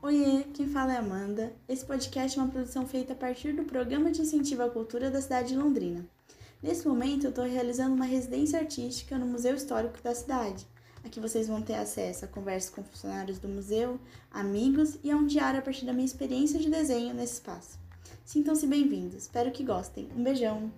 Oiê, quem fala é Amanda. Esse podcast é uma produção feita a partir do Programa de Incentivo à Cultura da cidade de Londrina. Nesse momento, eu estou realizando uma residência artística no Museu Histórico da cidade. Aqui vocês vão ter acesso a conversas com funcionários do museu, amigos e a um diário a partir da minha experiência de desenho nesse espaço. Sintam-se bem-vindos, espero que gostem. Um beijão!